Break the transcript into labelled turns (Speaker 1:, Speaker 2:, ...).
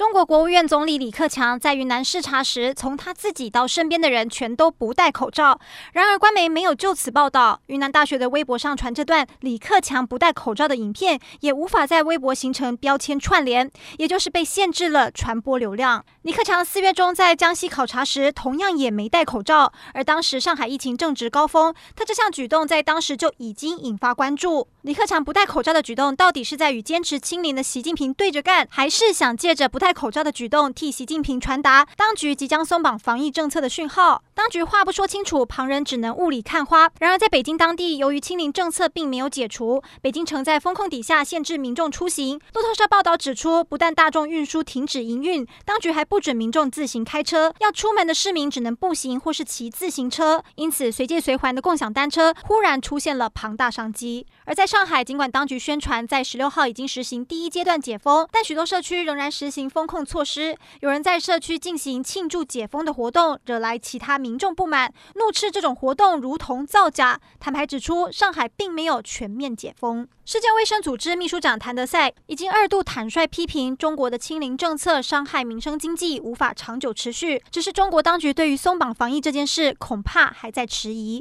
Speaker 1: 中国国务院总理李克强在云南视察时，从他自己到身边的人全都不戴口罩。然而，官媒没有就此报道。云南大学的微博上传这段李克强不戴口罩的影片，也无法在微博形成标签串联，也就是被限制了传播流量。李克强四月中在江西考察时，同样也没戴口罩。而当时上海疫情正值高峰，他这项举动在当时就已经引发关注。李克强不戴口罩的举动，到底是在与坚持清零的习近平对着干，还是想借着不戴口罩的举动替习近平传达当局即将松绑防疫政策的讯号。当局话不说清楚，旁人只能雾里看花。然而，在北京当地，由于清零政策并没有解除，北京城在封控底下限制民众出行。路透社报道指出，不但大众运输停止营运，当局还不准民众自行开车，要出门的市民只能步行或是骑自行车。因此，随借随还的共享单车忽然出现了庞大商机。而在上海，尽管当局宣传在十六号已经实行第一阶段解封，但许多社区仍然实行封封控措施。有人在社区进行庆祝解封的活动，惹来其他民众不满，怒斥这种活动如同造假。坦白指出，上海并没有全面解封。世界卫生组织秘书长谭德赛已经二度坦率批评中国的清零政策伤害民生经济，无法长久持续。只是中国当局对于松绑防疫这件事，恐怕还在迟疑。